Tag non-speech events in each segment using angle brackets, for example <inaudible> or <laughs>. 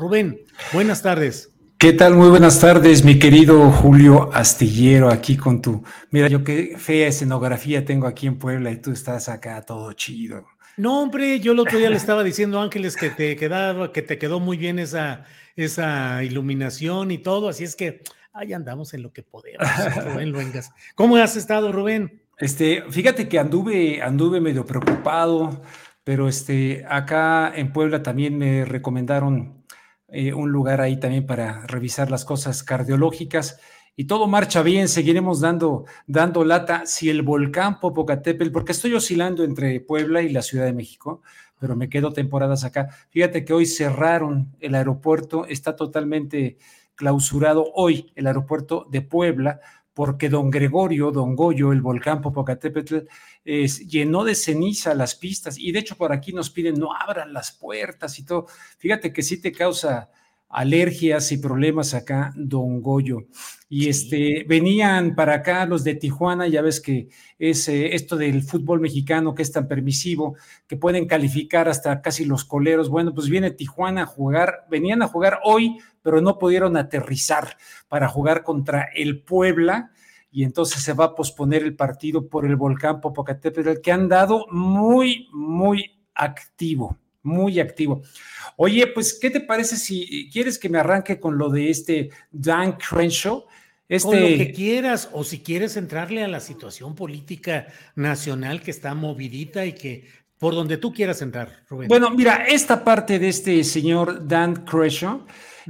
Rubén, buenas tardes. ¿Qué tal? Muy buenas tardes, mi querido Julio Astillero, aquí con tu. Mira, yo qué fea escenografía tengo aquí en Puebla y tú estás acá todo chido. No, hombre, yo el otro día le estaba diciendo a Ángeles que te quedaba, que te quedó muy bien esa, esa iluminación y todo, así es que ahí andamos en lo que podemos, <laughs> Rubén Luengas. ¿Cómo has estado, Rubén? Este, fíjate que anduve, anduve medio preocupado, pero este, acá en Puebla también me recomendaron eh, un lugar ahí también para revisar las cosas cardiológicas y todo marcha bien, seguiremos dando, dando lata. Si el volcán Popocatépetl, porque estoy oscilando entre Puebla y la Ciudad de México, pero me quedo temporadas acá. Fíjate que hoy cerraron el aeropuerto, está totalmente clausurado hoy el aeropuerto de Puebla porque don Gregorio, don Goyo, el volcán Popocatépetl, es, llenó de ceniza las pistas y de hecho por aquí nos piden no abran las puertas y todo. Fíjate que sí te causa alergias y problemas acá, don Goyo. Y este, venían para acá los de Tijuana, ya ves que es eh, esto del fútbol mexicano que es tan permisivo, que pueden calificar hasta casi los coleros. Bueno, pues viene Tijuana a jugar, venían a jugar hoy, pero no pudieron aterrizar para jugar contra el Puebla. Y entonces se va a posponer el partido por el volcán Popocatépetl, que han dado muy, muy activo muy activo. Oye, pues, ¿qué te parece si quieres que me arranque con lo de este Dan Crenshaw? Este... Lo que quieras, o si quieres entrarle a la situación política nacional que está movidita y que por donde tú quieras entrar, Rubén. Bueno, mira, esta parte de este señor Dan Crenshaw,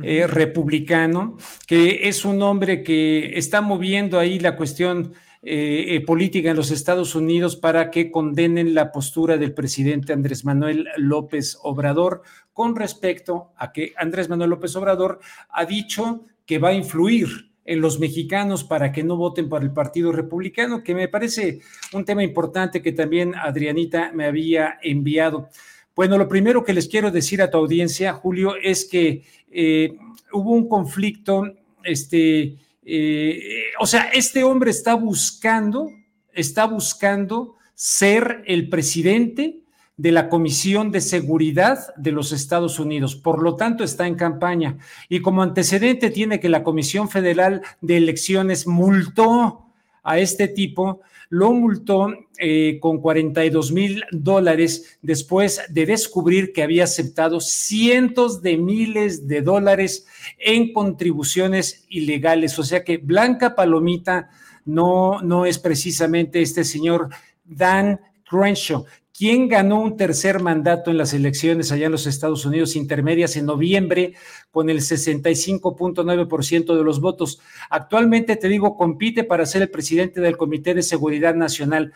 eh, republicano, que es un hombre que está moviendo ahí la cuestión eh, eh, política en los Estados Unidos para que condenen la postura del presidente Andrés Manuel López Obrador con respecto a que Andrés Manuel López Obrador ha dicho que va a influir en los mexicanos para que no voten por el Partido Republicano, que me parece un tema importante que también Adrianita me había enviado. Bueno, lo primero que les quiero decir a tu audiencia, Julio, es que eh, hubo un conflicto, este, eh, o sea, este hombre está buscando, está buscando ser el presidente de la Comisión de Seguridad de los Estados Unidos. Por lo tanto, está en campaña. Y como antecedente tiene que la Comisión Federal de Elecciones multó a este tipo, lo multó eh, con 42 mil dólares después de descubrir que había aceptado cientos de miles de dólares en contribuciones ilegales. O sea que Blanca Palomita no, no es precisamente este señor Dan Crenshaw, quien ganó un tercer mandato en las elecciones allá en los Estados Unidos intermedias en noviembre con el 65.9% de los votos. Actualmente, te digo, compite para ser el presidente del Comité de Seguridad Nacional.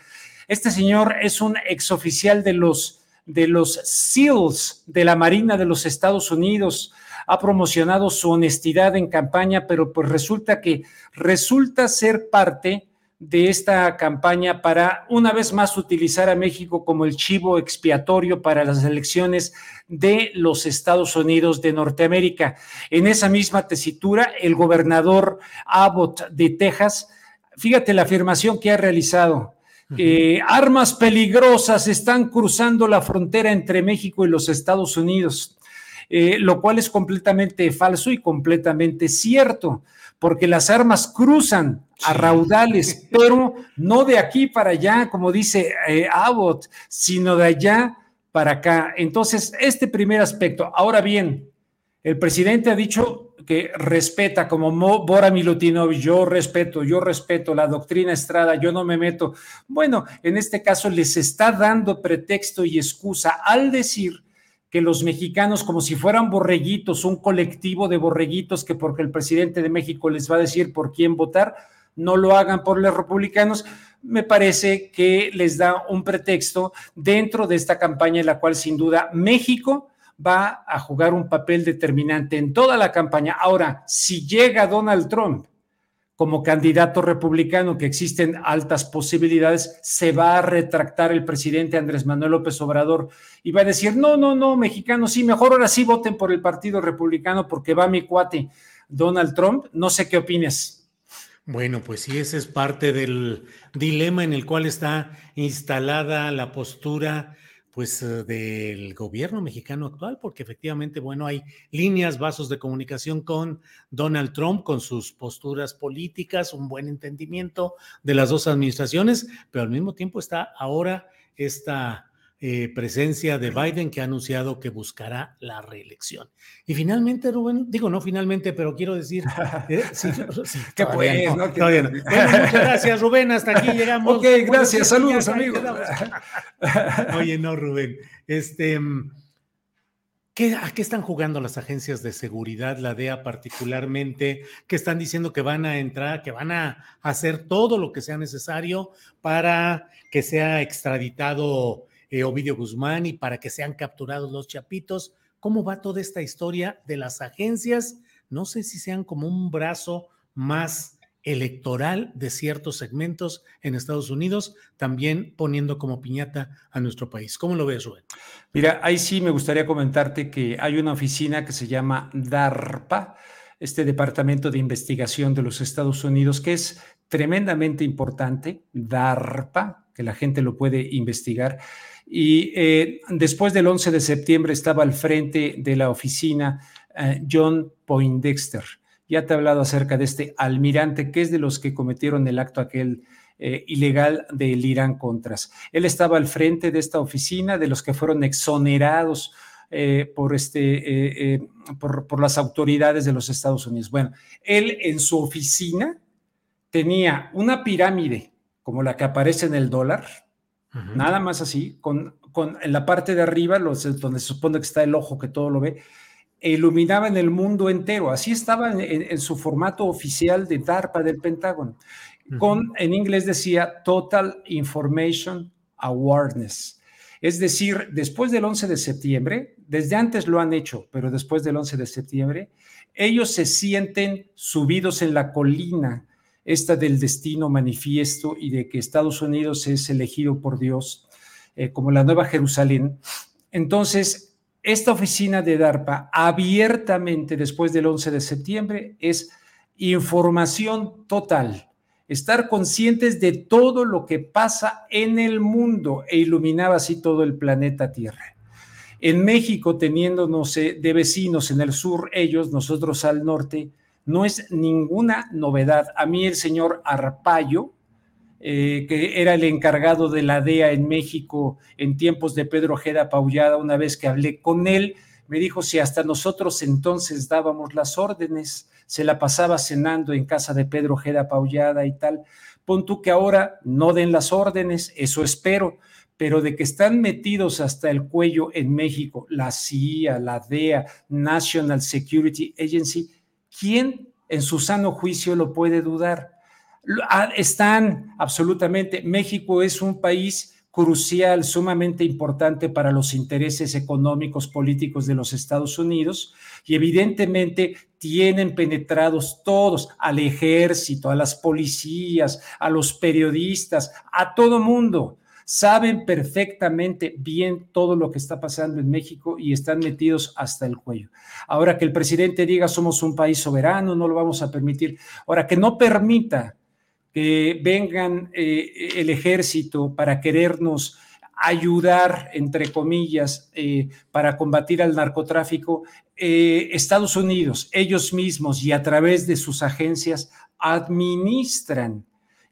Este señor es un exoficial de los, de los SEALs de la Marina de los Estados Unidos. Ha promocionado su honestidad en campaña, pero pues resulta que resulta ser parte de esta campaña para una vez más utilizar a México como el chivo expiatorio para las elecciones de los Estados Unidos de Norteamérica. En esa misma tesitura, el gobernador Abbott de Texas, fíjate la afirmación que ha realizado. Eh, armas peligrosas están cruzando la frontera entre México y los Estados Unidos. Eh, lo cual es completamente falso y completamente cierto, porque las armas cruzan a raudales, <laughs> pero no de aquí para allá, como dice eh, Abbott, sino de allá para acá. Entonces, este primer aspecto. Ahora bien, el presidente ha dicho que respeta, como Bora Milutinov, yo respeto, yo respeto la doctrina Estrada, yo no me meto. Bueno, en este caso les está dando pretexto y excusa al decir que los mexicanos, como si fueran borreguitos, un colectivo de borreguitos que porque el presidente de México les va a decir por quién votar, no lo hagan por los republicanos, me parece que les da un pretexto dentro de esta campaña en la cual sin duda México va a jugar un papel determinante en toda la campaña. Ahora, si llega Donald Trump como candidato republicano, que existen altas posibilidades, se va a retractar el presidente Andrés Manuel López Obrador y va a decir, no, no, no, mexicanos, sí, mejor ahora sí voten por el Partido Republicano porque va mi cuate Donald Trump. No sé qué opines. Bueno, pues sí, ese es parte del dilema en el cual está instalada la postura pues eh, del gobierno mexicano actual, porque efectivamente, bueno, hay líneas, vasos de comunicación con Donald Trump, con sus posturas políticas, un buen entendimiento de las dos administraciones, pero al mismo tiempo está ahora esta eh, presencia de Biden que ha anunciado que buscará la reelección. Y finalmente, Rubén, digo no finalmente, pero quiero decir, <laughs> eh, sí, <laughs> que pues, no, Bueno, muchas gracias, Rubén, hasta aquí <laughs> llegamos. Ok, gracias, saludos, amigos. Oye, no, Rubén, este... ¿Qué, ¿A qué están jugando las agencias de seguridad, la DEA particularmente, que están diciendo que van a entrar, que van a hacer todo lo que sea necesario para que sea extraditado eh, Ovidio Guzmán y para que sean capturados los chapitos. ¿Cómo va toda esta historia de las agencias? No sé si sean como un brazo más electoral de ciertos segmentos en Estados Unidos, también poniendo como piñata a nuestro país. ¿Cómo lo ves, Rubén? Mira, ahí sí me gustaría comentarte que hay una oficina que se llama DARPA, este Departamento de Investigación de los Estados Unidos, que es tremendamente importante, DARPA, que la gente lo puede investigar y eh, después del 11 de septiembre estaba al frente de la oficina eh, John Poindexter. Ya te he hablado acerca de este almirante, que es de los que cometieron el acto aquel eh, ilegal del Irán Contras. Él estaba al frente de esta oficina, de los que fueron exonerados por, este, por, por las autoridades de los Estados Unidos. Bueno, él en su oficina tenía una pirámide como la que aparece en el dólar, Nada más así, con, con, en la parte de arriba, los, donde se supone que está el ojo que todo lo ve, iluminaba en el mundo entero. Así estaba en, su formato oficial de DARPA del Pentágono. Con, en inglés decía Total Information Awareness. Es decir, después del 11 de septiembre, desde antes lo han hecho, pero después del 11 de septiembre, ellos se sienten subidos en la colina esta del destino manifiesto y de que Estados Unidos es elegido por Dios eh, como la nueva Jerusalén. Entonces, esta oficina de DARPA abiertamente después del 11 de septiembre es información total, estar conscientes de todo lo que pasa en el mundo e iluminaba así todo el planeta Tierra. En México, teniéndonos de vecinos en el sur, ellos, nosotros al norte, no es ninguna novedad. A mí el señor Arpayo, eh, que era el encargado de la DEA en México en tiempos de Pedro Ojeda Paullada, una vez que hablé con él, me dijo si hasta nosotros entonces dábamos las órdenes, se la pasaba cenando en casa de Pedro Ojeda Paullada y tal. Pon tú que ahora no den las órdenes, eso espero, pero de que están metidos hasta el cuello en México, la CIA, la DEA, National Security Agency, ¿quién en su sano juicio lo puede dudar? Ah, están absolutamente, México es un país crucial, sumamente importante para los intereses económicos, políticos de los Estados Unidos y evidentemente tienen penetrados todos al ejército, a las policías, a los periodistas, a todo mundo saben perfectamente bien todo lo que está pasando en México y están metidos hasta el cuello. Ahora que el presidente diga somos un país soberano, no lo vamos a permitir. Ahora que no permita que vengan eh, el ejército para querernos ayudar, entre comillas, eh, para combatir al narcotráfico, eh, Estados Unidos, ellos mismos y a través de sus agencias, administran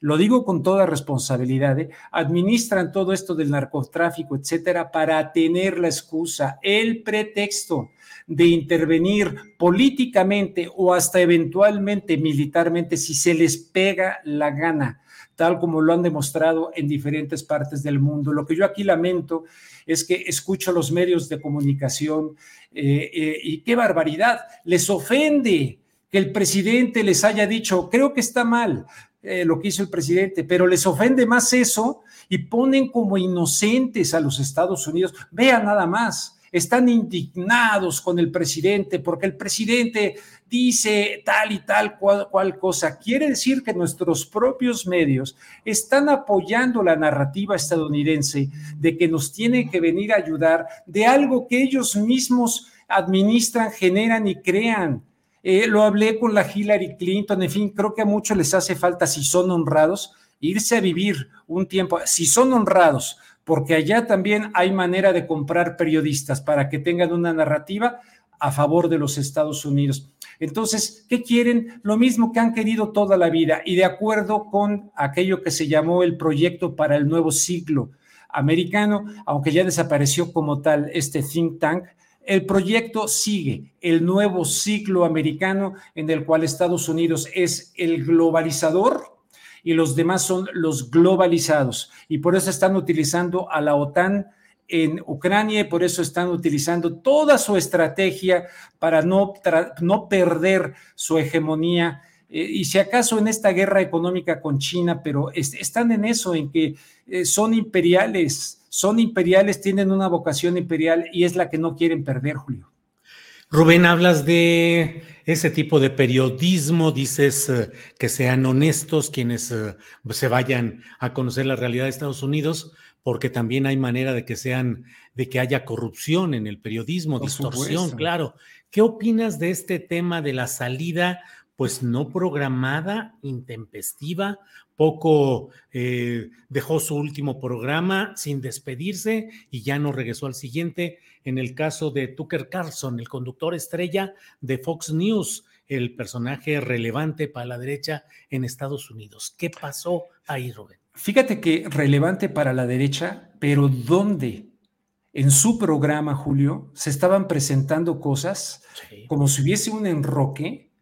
lo digo con toda responsabilidad, ¿eh? administran todo esto del narcotráfico, etcétera, para tener la excusa, el pretexto de intervenir políticamente o hasta eventualmente militarmente si se les pega la gana, tal como lo han demostrado en diferentes partes del mundo. Lo que yo aquí lamento es que escucho los medios de comunicación eh, eh, y qué barbaridad, les ofende que el presidente les haya dicho, creo que está mal, eh, lo que hizo el presidente, pero les ofende más eso y ponen como inocentes a los Estados Unidos. Vean nada más, están indignados con el presidente porque el presidente dice tal y tal cual, cual, cosa. Quiere decir que nuestros propios medios están apoyando la narrativa estadounidense de que nos tiene que venir a ayudar de algo que ellos mismos administran, generan y crean. Eh, lo hablé con la Hillary Clinton, en fin, creo que a muchos les hace falta, si son honrados, irse a vivir un tiempo, si son honrados, porque allá también hay manera de comprar periodistas para que tengan una narrativa a favor de los Estados Unidos. Entonces, ¿qué quieren? Lo mismo que han querido toda la vida y de acuerdo con aquello que se llamó el proyecto para el nuevo siglo americano, aunque ya desapareció como tal este think tank, el proyecto sigue, el nuevo ciclo americano en el cual Estados Unidos es el globalizador y los demás son los globalizados. Y por eso están utilizando a la OTAN en Ucrania y por eso están utilizando toda su estrategia para no, no perder su hegemonía. Eh, y si acaso en esta guerra económica con China, pero están en eso, en que eh, son imperiales son imperiales, tienen una vocación imperial y es la que no quieren perder, Julio. Rubén, hablas de ese tipo de periodismo, dices eh, que sean honestos quienes eh, se vayan a conocer la realidad de Estados Unidos, porque también hay manera de que sean, de que haya corrupción en el periodismo, distorsión, claro. ¿Qué opinas de este tema de la salida, pues no programada, intempestiva poco eh, dejó su último programa sin despedirse y ya no regresó al siguiente. En el caso de Tucker Carlson, el conductor estrella de Fox News, el personaje relevante para la derecha en Estados Unidos. ¿Qué pasó ahí, Rubén? Fíjate que relevante para la derecha, pero ¿dónde? En su programa, Julio, se estaban presentando cosas como si hubiese un enroque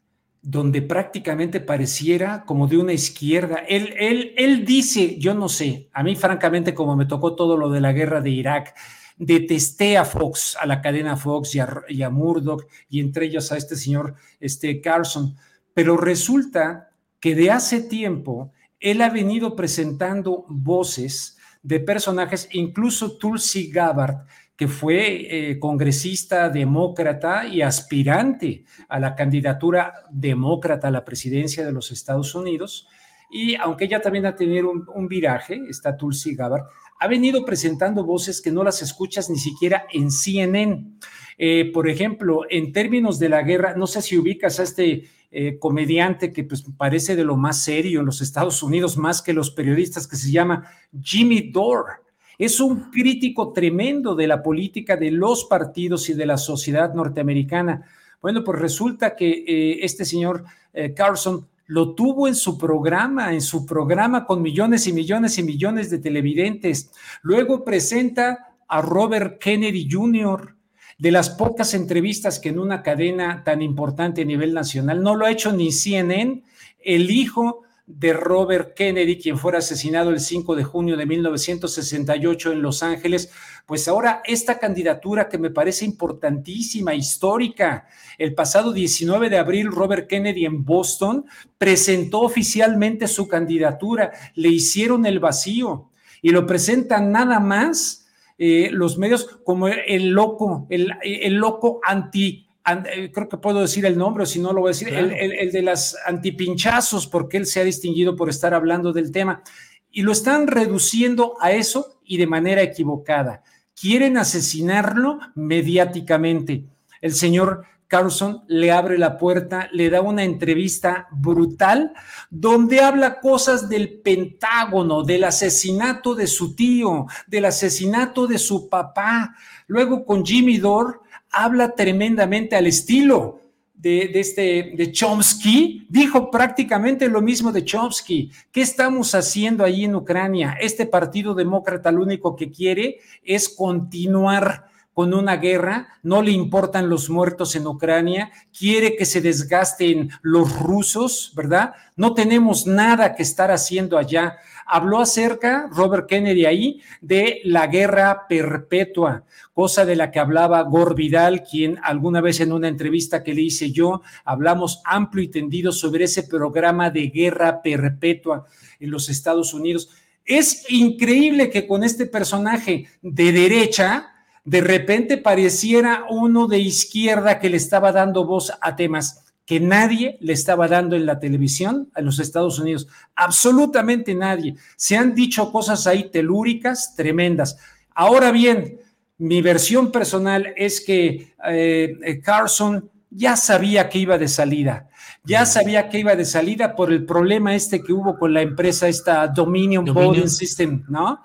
donde prácticamente pareciera como de una izquierda. Él, él, él dice, yo no sé, a mí francamente como me tocó todo lo de la guerra de Irak, detesté a Fox, a la cadena Fox y a, Murdoch, y entre ellos a este señor este Carlson, pero resulta que de hace tiempo él ha venido presentando voces de personajes, incluso Tulsi Gabbard, que fue eh, congresista demócrata y aspirante a la candidatura demócrata a la presidencia de los Estados Unidos. Y aunque ella también ha tenido un, viraje, está Tulsi Gabbard, ha venido presentando voces que no las escuchas ni siquiera en CNN. Eh, por ejemplo, en términos de la guerra, no sé si ubicas a este eh, comediante que pues, parece de lo más serio en los Estados Unidos, más que los periodistas, que se llama Jimmy Dore. Es un crítico tremendo de la política de los partidos y de la sociedad norteamericana. Bueno, pues resulta que eh, este señor eh, Carlson lo tuvo en su programa, en su programa con millones y millones y millones de televidentes. Luego presenta a Robert Kennedy Jr., de las pocas entrevistas que en una cadena tan importante a nivel nacional, no lo ha hecho ni CNN, el hijo de Robert Kennedy, quien fuera asesinado el 5 de junio de 1968 en Los Ángeles, pues ahora esta candidatura que me parece importantísima, histórica, el pasado 19 de abril Robert Kennedy en Boston presentó oficialmente su candidatura, le hicieron el vacío y lo presentan nada más eh, los medios como el loco, el, el loco anti creo que puedo decir el nombre, o si no lo voy a decir, el, de las antipinchazos, porque él se ha distinguido por estar hablando del tema. Y lo están reduciendo a eso y de manera equivocada. Quieren asesinarlo mediáticamente. El señor Carlson le abre la puerta, le da una entrevista brutal donde habla cosas del Pentágono, del asesinato de su tío, del asesinato de su papá. Luego con Jimmy Dore habla tremendamente al estilo de, este, de Chomsky, dijo prácticamente lo mismo de Chomsky. ¿Qué estamos haciendo ahí en Ucrania? Este partido demócrata lo único que quiere es continuar con una guerra, no le importan los muertos en Ucrania, quiere que se desgasten los rusos, ¿verdad? No tenemos nada que estar haciendo allá. Habló acerca, Robert Kennedy ahí, de la guerra perpetua, cosa de la que hablaba Gore Vidal, quien alguna vez en una entrevista que le hice yo, hablamos amplio y tendido sobre ese programa de guerra perpetua en los Estados Unidos. Es increíble que con este personaje de derecha, de repente pareciera uno de izquierda que le estaba dando voz a temas que nadie le estaba dando en la televisión a los Estados Unidos. Absolutamente nadie. Se han dicho cosas ahí telúricas tremendas. Ahora bien, mi versión personal es que eh, Carson ya sabía que iba de salida. Ya sabía que iba de salida por el problema este que hubo con la empresa, esta Dominion, Dominion. System, ¿no?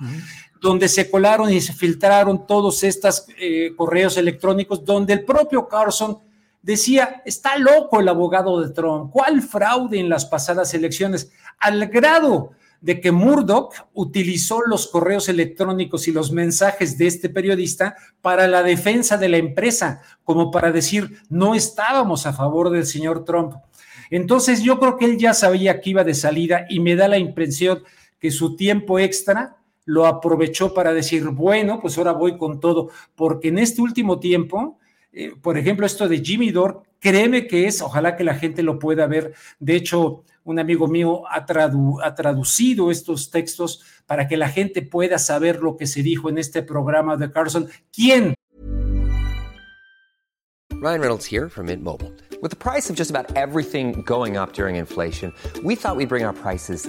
Donde se colaron y se filtraron todos estos eh, correos electrónicos, donde el propio Carson decía, está loco el abogado de Trump, ¿cuál fraude en las pasadas elecciones? Al grado de que Murdoch utilizó los correos electrónicos y los mensajes de este periodista para la defensa de la empresa, como para decir, no estábamos a favor del señor Trump. Entonces yo creo que él ya sabía que iba de salida y me da la impresión que su tiempo extra lo aprovechó para decir, bueno, pues ahora voy con todo, porque en este último tiempo, eh, por ejemplo, esto de Jimmy Dore, créeme que es, ojalá que la gente lo pueda ver. De hecho, un amigo mío ha, ha traducido estos textos para que la gente pueda saber lo que se dijo en este programa de Carson. ¿Quién? Ryan Reynolds here from Mint Mobile. With the price of just about everything going up during inflation, we thought we'd bring our prices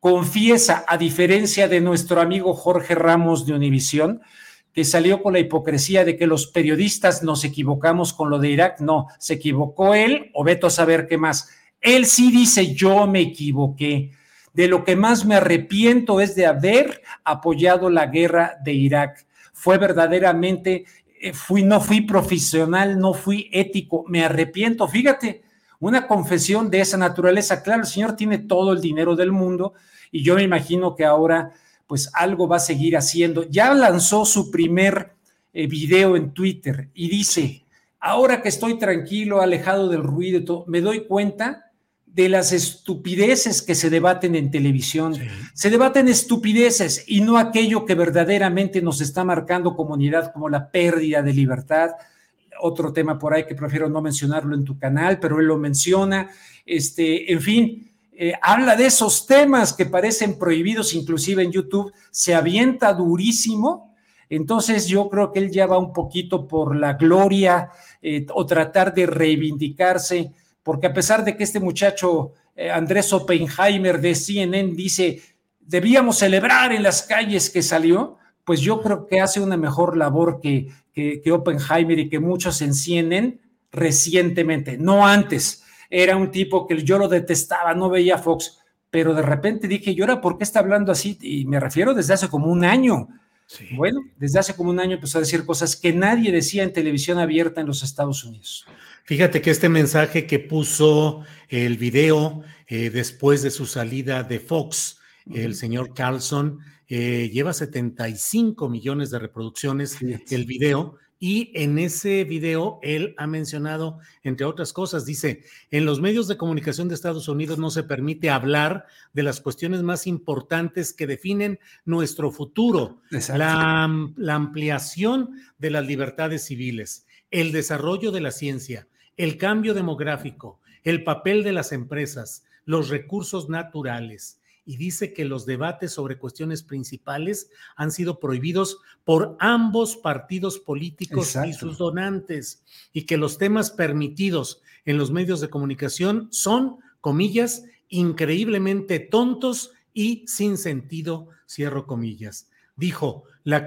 Confiesa, a diferencia de nuestro amigo Jorge Ramos de Univisión, que salió con la hipocresía de que los periodistas nos equivocamos con lo de Irak. No, se equivocó él o veto a saber qué más. Él sí dice, yo me equivoqué. De lo que más me arrepiento es de haber apoyado la guerra de Irak. Fue verdaderamente, eh, fui, no fui profesional, no fui ético, me arrepiento. Fíjate, una confesión de esa naturaleza. Claro, el señor tiene todo el dinero del mundo y yo me imagino que ahora pues algo va a seguir haciendo. Ya lanzó su primer eh, video en Twitter y dice, ahora que estoy tranquilo, alejado del ruido, me doy cuenta de las estupideces que se debaten en televisión. Se debaten estupideces y no aquello que verdaderamente nos está marcando comunidad como la pérdida de libertad. Otro tema por ahí que prefiero no mencionarlo en tu canal, pero él lo menciona. Este, en fin, eh, habla de esos temas que parecen prohibidos, inclusive en YouTube, se avienta durísimo. Entonces yo creo que él ya va un poquito por la gloria eh, o tratar de reivindicarse, porque a pesar de que este muchacho eh, Andrés Oppenheimer de CNN dice, debíamos celebrar en las calles que salió, pues yo creo que hace una mejor labor que, que, que Oppenheimer y que muchos en CNN recientemente, no antes era un tipo que yo lo detestaba, no veía Fox, pero de repente dije, ¿y ahora por qué está hablando así? Y me refiero desde hace como un año. Bueno, desde hace como un año empezó a decir cosas que nadie decía en televisión abierta en los Estados Unidos. Fíjate que este mensaje que puso el video eh, después de su salida de Fox, el señor Carlson, eh, lleva 75 millones de reproducciones el video y en ese video él ha mencionado, entre otras cosas, dice, en los medios de comunicación de Estados Unidos no se permite hablar de las cuestiones más importantes que definen nuestro futuro, la, la ampliación de las libertades civiles, el desarrollo de la ciencia, el cambio demográfico, el papel de las empresas, los recursos naturales, y dice que los debates sobre cuestiones principales han sido prohibidos por ambos partidos políticos y sus donantes y que los temas permitidos en los medios de comunicación son, comillas, increíblemente tontos y sin sentido, cierro comillas. Dijo, la,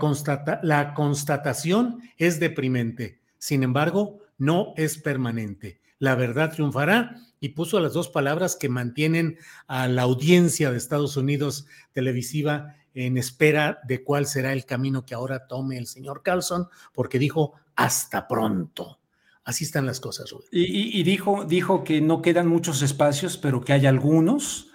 la constatación es deprimente, sin embargo, no es permanente. La verdad triunfará y puso las dos palabras que mantienen a la audiencia de Estados Unidos televisiva en espera de cuál será el camino que ahora tome el señor Carlson, porque dijo hasta pronto. Así están las cosas, Rubén. Y, dijo, dijo que no quedan muchos espacios, pero que hay algunos.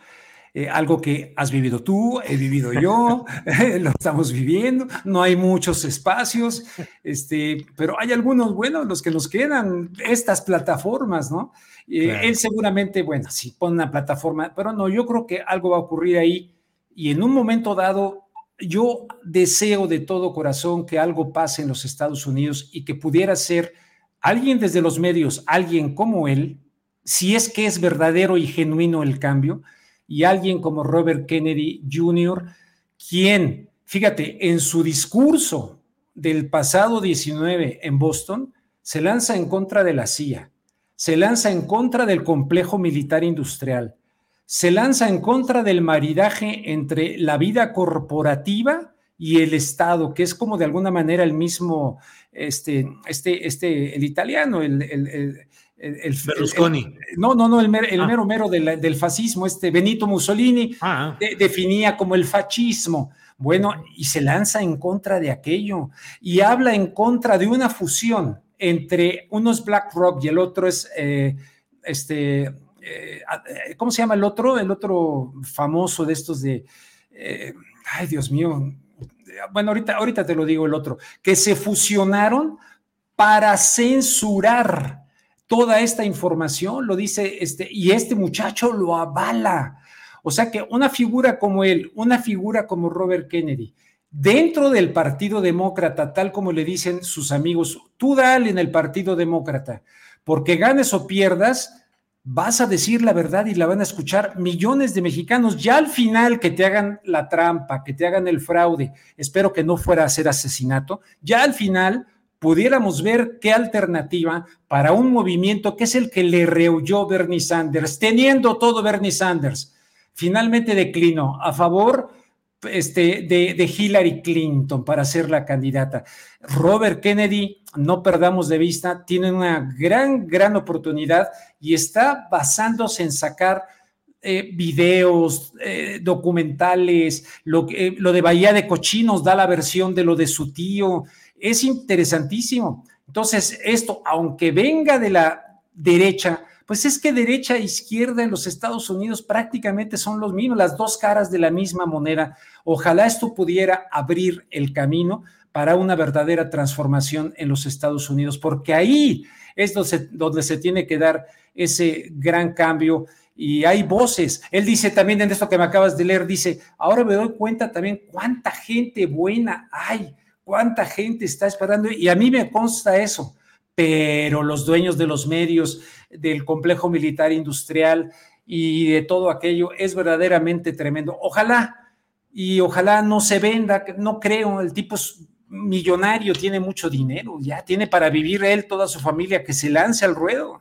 Eh, algo que has vivido tú, he vivido yo, <laughs> lo estamos viviendo, no hay muchos espacios, este, pero hay algunos buenos, los que nos quedan, estas plataformas, ¿no? Eh, él seguramente, bueno, si pone una plataforma, pero no, yo creo que algo va a ocurrir ahí y en un momento dado, yo deseo de todo corazón que algo pase en los Estados Unidos y que pudiera ser alguien desde los medios, alguien como él, si es que es verdadero y genuino el cambio, y alguien como Robert Kennedy Jr., quien, fíjate, en su discurso del pasado 19 en Boston, se lanza en contra de la CIA, se lanza en contra del complejo militar industrial, se lanza en contra del maridaje entre la vida corporativa y el Estado, que es como de alguna manera el mismo, este, este, este, el italiano, el, el, el, Berlusconi. no, no, no, el, ah. mero mero del, fascismo, este Benito Mussolini ah. definía como el fascismo. Bueno, y se lanza en contra de aquello y habla en contra de una fusión entre uno es BlackRock y el otro es, eh, este, eh, eh, ¿cómo se llama el otro? El otro famoso de estos de, ay Dios mío, bueno, ahorita, ahorita te lo digo el otro, que se fusionaron para censurar toda esta información, lo dice este, y este muchacho lo avala. O sea que una figura como él, una figura como Robert Kennedy, dentro del Partido Demócrata, tal como le dicen sus amigos, tú dale en el Partido Demócrata, porque ganes o pierdas, vas a decir la verdad y la van a escuchar millones de mexicanos. Ya al final que te hagan la trampa, que te hagan el fraude, espero que no fuera a ser asesinato, ya al final pudiéramos ver qué alternativa para un movimiento que es el que le rehuyó Bernie Sanders, teniendo todo Bernie Sanders, finalmente declinó a favor este, de, Hillary Clinton para ser la candidata. Robert Kennedy, no perdamos de vista, tiene una gran, gran oportunidad y está basándose en sacar eh, videos, eh, documentales, lo, eh, lo de Bahía de Cochinos da la versión de lo de su tío. Es interesantísimo. Entonces, esto, aunque venga de la derecha, pues es que derecha e izquierda en los Estados Unidos prácticamente son los mismos, las dos caras de la misma moneda. Ojalá esto pudiera abrir el camino para una verdadera transformación en los Estados Unidos, porque ahí es donde se, tiene que dar ese gran cambio y hay voces. Él dice también en esto que me acabas de leer, dice, ahora me doy cuenta también cuánta gente buena hay, cuánta gente está esperando y a mí me consta eso pero los dueños de los medios, del complejo militar industrial y de todo aquello es verdaderamente tremendo. Ojalá y ojalá no se venda, no creo, el tipo es millonario, tiene mucho dinero, ya tiene para vivir él, toda su familia, que se lance al ruedo.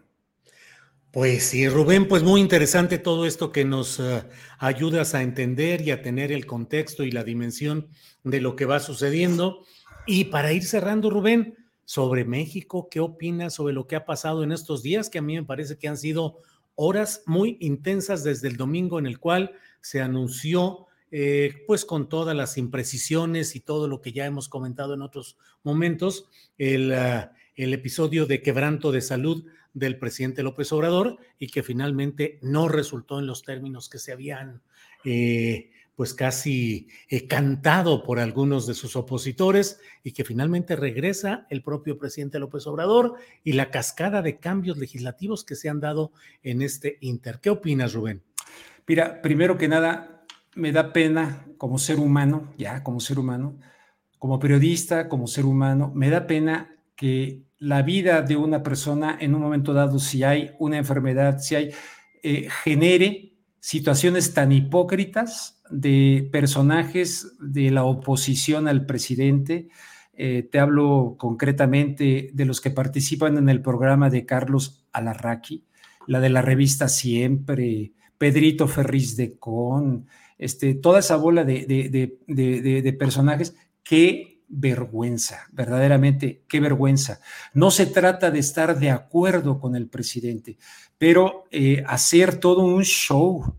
Pues sí, Rubén, pues muy interesante todo esto que nos eh, ayudas a entender y a tener el contexto y la dimensión de lo que va sucediendo. Y para ir cerrando, Rubén, sobre México. ¿Qué opinas sobre lo que ha pasado en estos días? Que a mí me parece que han sido horas muy intensas desde el domingo en el cual se anunció eh, pues con todas las imprecisiones y todo lo que ya hemos comentado en otros momentos, el, el episodio de quebranto de salud del presidente López Obrador y que finalmente no resultó en los términos que se habían eh, pues casi eh, cantado por algunos de sus opositores y que finalmente regresa el propio presidente López Obrador y la cascada de cambios legislativos que se han dado en este inter. ¿Qué opinas, Rubén? Mira, primero que nada, me da pena como ser humano, ya como ser humano, como periodista, como ser humano, me da pena que la vida de una persona en un momento dado, si hay una enfermedad, si hay, eh, genere situaciones tan hipócritas de personajes de la oposición al presidente. Eh, te hablo concretamente de los que participan en el programa de Carlos Alarraqui, la de la revista Siempre, Pedrito Ferriz de Con, este, toda esa bola de, de, de personajes que vergüenza, verdaderamente, qué vergüenza. No se trata de estar de acuerdo con el presidente, pero eh, hacer todo un show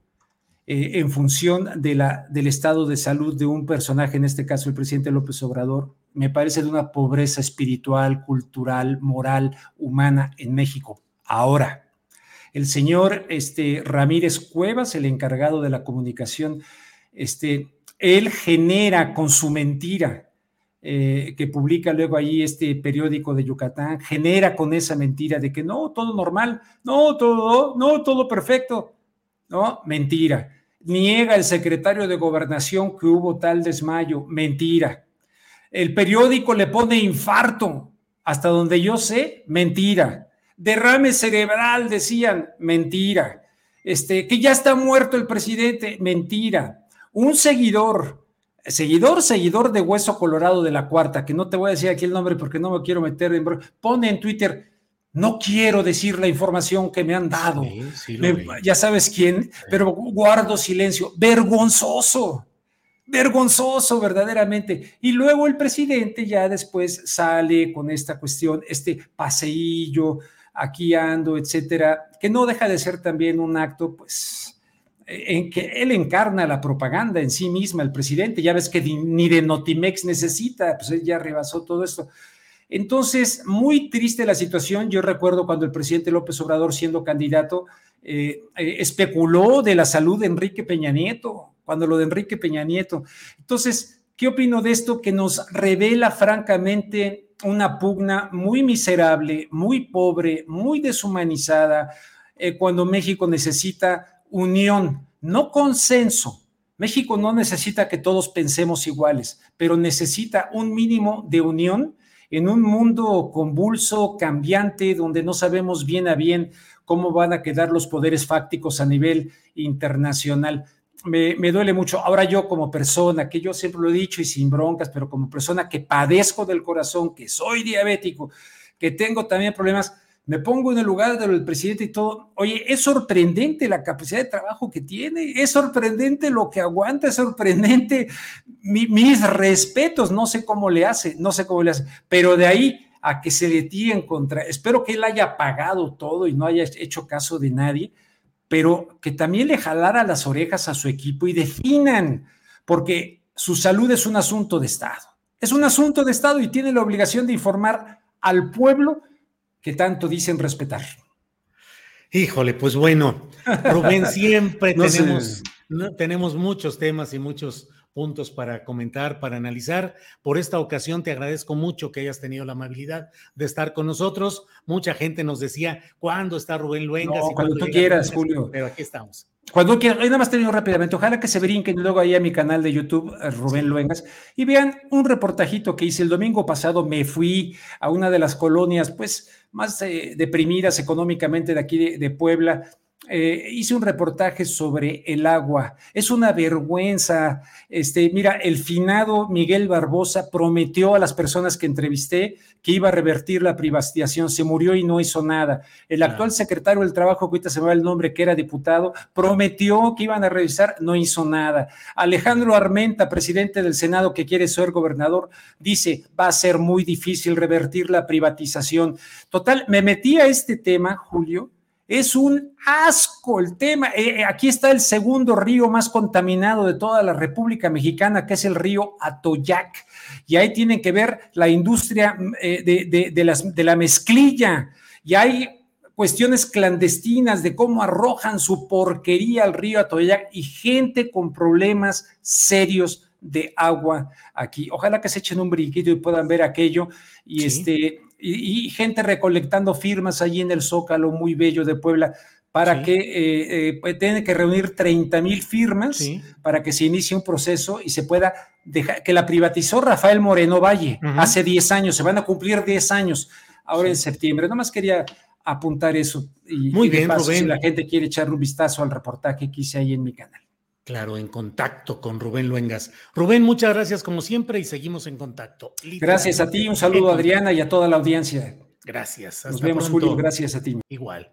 eh, en función de la, del estado de salud de un personaje, en este caso el presidente López Obrador, me parece de una pobreza espiritual, cultural, moral, humana en México. Ahora, el señor este, Ramírez Cuevas, el encargado de la comunicación, este, él genera con su mentira, eh, que publica luego ahí este periódico de Yucatán, genera con esa mentira de que no, todo normal, no, todo, no, todo perfecto. No, mentira. Niega el secretario de gobernación que hubo tal desmayo, mentira. El periódico le pone infarto, hasta donde yo sé, mentira. Derrame cerebral, decían, mentira. Este, que ya está muerto el presidente, mentira. Un seguidor seguidor, seguidor de Hueso Colorado de la Cuarta, que no te voy a decir aquí el nombre porque no me quiero meter en... Pone en Twitter, no quiero decir la información que me han dado. ya sabes quién, pero guardo silencio. Vergonzoso, vergonzoso verdaderamente. Y luego el presidente ya después sale con esta cuestión, este paseillo, aquí ando, etcétera, que no deja de ser también un acto, pues en que él encarna la propaganda en sí misma, el presidente, ya ves que ni de Notimex necesita, pues él ya rebasó todo esto. Entonces, muy triste la situación. Yo recuerdo cuando el presidente López Obrador, siendo candidato, eh, eh, especuló de la salud de Enrique Peña Nieto, cuando lo de Enrique Peña Nieto. Entonces, ¿qué opino de esto? Que nos revela francamente una pugna muy miserable, muy pobre, muy deshumanizada, eh, cuando México necesita unión, no consenso. México no necesita que todos pensemos iguales, pero necesita un mínimo de unión en un mundo convulso, cambiante, donde no sabemos bien a bien cómo van a quedar los poderes fácticos a nivel internacional. Me, me, duele mucho. Ahora yo como persona, que yo siempre lo he dicho y sin broncas, pero como persona que padezco del corazón, que soy diabético, que tengo también problemas, me pongo en el lugar del presidente y todo. Oye, es sorprendente la capacidad de trabajo que tiene, es sorprendente lo que aguanta, es sorprendente. mis respetos, no sé cómo le hace, no sé cómo le hace, pero de ahí a que se le tire en contra, espero que él haya pagado todo y no haya hecho caso de nadie, pero que también le jalara las orejas a su equipo y definan, porque su salud es un asunto de Estado. Es un asunto de Estado y tiene la obligación de informar al pueblo que tanto dicen respetar. Híjole, pues bueno, Rubén, <laughs> siempre tenemos, tenemos muchos temas y muchos puntos para comentar, para analizar. Por esta ocasión te agradezco mucho que hayas tenido la amabilidad de estar con nosotros. Mucha gente nos decía, ¿cuándo está Rubén Luengas? cuando tú quieras, Julio. Pero aquí estamos. Cuando quieras, nada más te digo rápidamente, ojalá que se brinquen luego ahí a mi canal de YouTube, eh, Rubén Luengas, y vean un reportajito que hice el domingo pasado. Me fui a una de las colonias, pues, más eh, deprimidas económicamente de aquí de Puebla, eh, hice un reportaje sobre el agua. Es una vergüenza. Este, mira, el finado Miguel Barbosa prometió a las personas que entrevisté que iba a revertir la privatización. Se murió y no hizo nada. El actual secretario del Trabajo, que ahorita se me va el nombre, que era diputado, prometió que iban a revisar, no hizo nada. Alejandro Armenta, presidente del Senado, que quiere ser gobernador, dice, va a ser muy difícil revertir la privatización. Total, me metí a este tema, Julio, Es un asco el tema. Eh, eh, aquí está el segundo río más contaminado de toda la República Mexicana, que es el río Atoyac. Y ahí tienen que ver la industria mm, eh, de, las, de la mezclilla. Y hay cuestiones clandestinas de cómo arrojan su porquería al río Atoyac y gente con problemas serios de agua aquí. Ojalá que se echen un brinquito y puedan ver aquello. Y este, y, gente recolectando firmas allí en el Zócalo muy bello de Puebla para que eh, eh pues, tiene que reunir 30 mil firmas para que se inicie un proceso y se pueda dejar, que la privatizó Rafael Moreno Valle hace 10 años, se van a cumplir 10 años ahora en septiembre. Nomás quería apuntar eso y, muy bien, Rubén. si la gente quiere echarle un vistazo al reportaje que hice ahí en mi canal. Claro, en contacto con Rubén Luengas. Rubén, muchas gracias como siempre y seguimos en contacto. Gracias a ti, un saludo a Adriana y a toda la audiencia. Gracias. Nos vemos, Julio. Gracias a ti. Igual.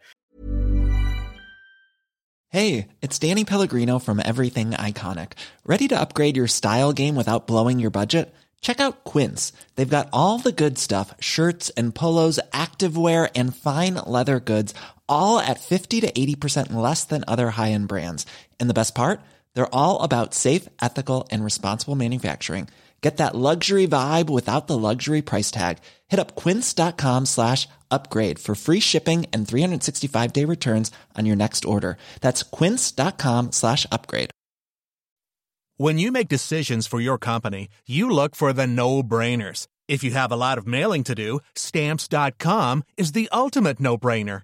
Hey, it's Danny Pellegrino from Everything Iconic. ¿Ready to upgrade your style game without blowing your budget? Check out Quince. They've got all the good stuff shirts and polos, activewear, and fine leather goods, all at 50 to 80% less than other high end brands. And the best part? They're all about safe, ethical, and responsible manufacturing. Get that luxury vibe without the luxury price tag. Hit up quince.com slash upgrade for free shipping and 365 day returns on your next order. That's quince.com slash upgrade. When you make decisions for your company, you look for the no brainers. If you have a lot of mailing to do, stamps.com is the ultimate no brainer.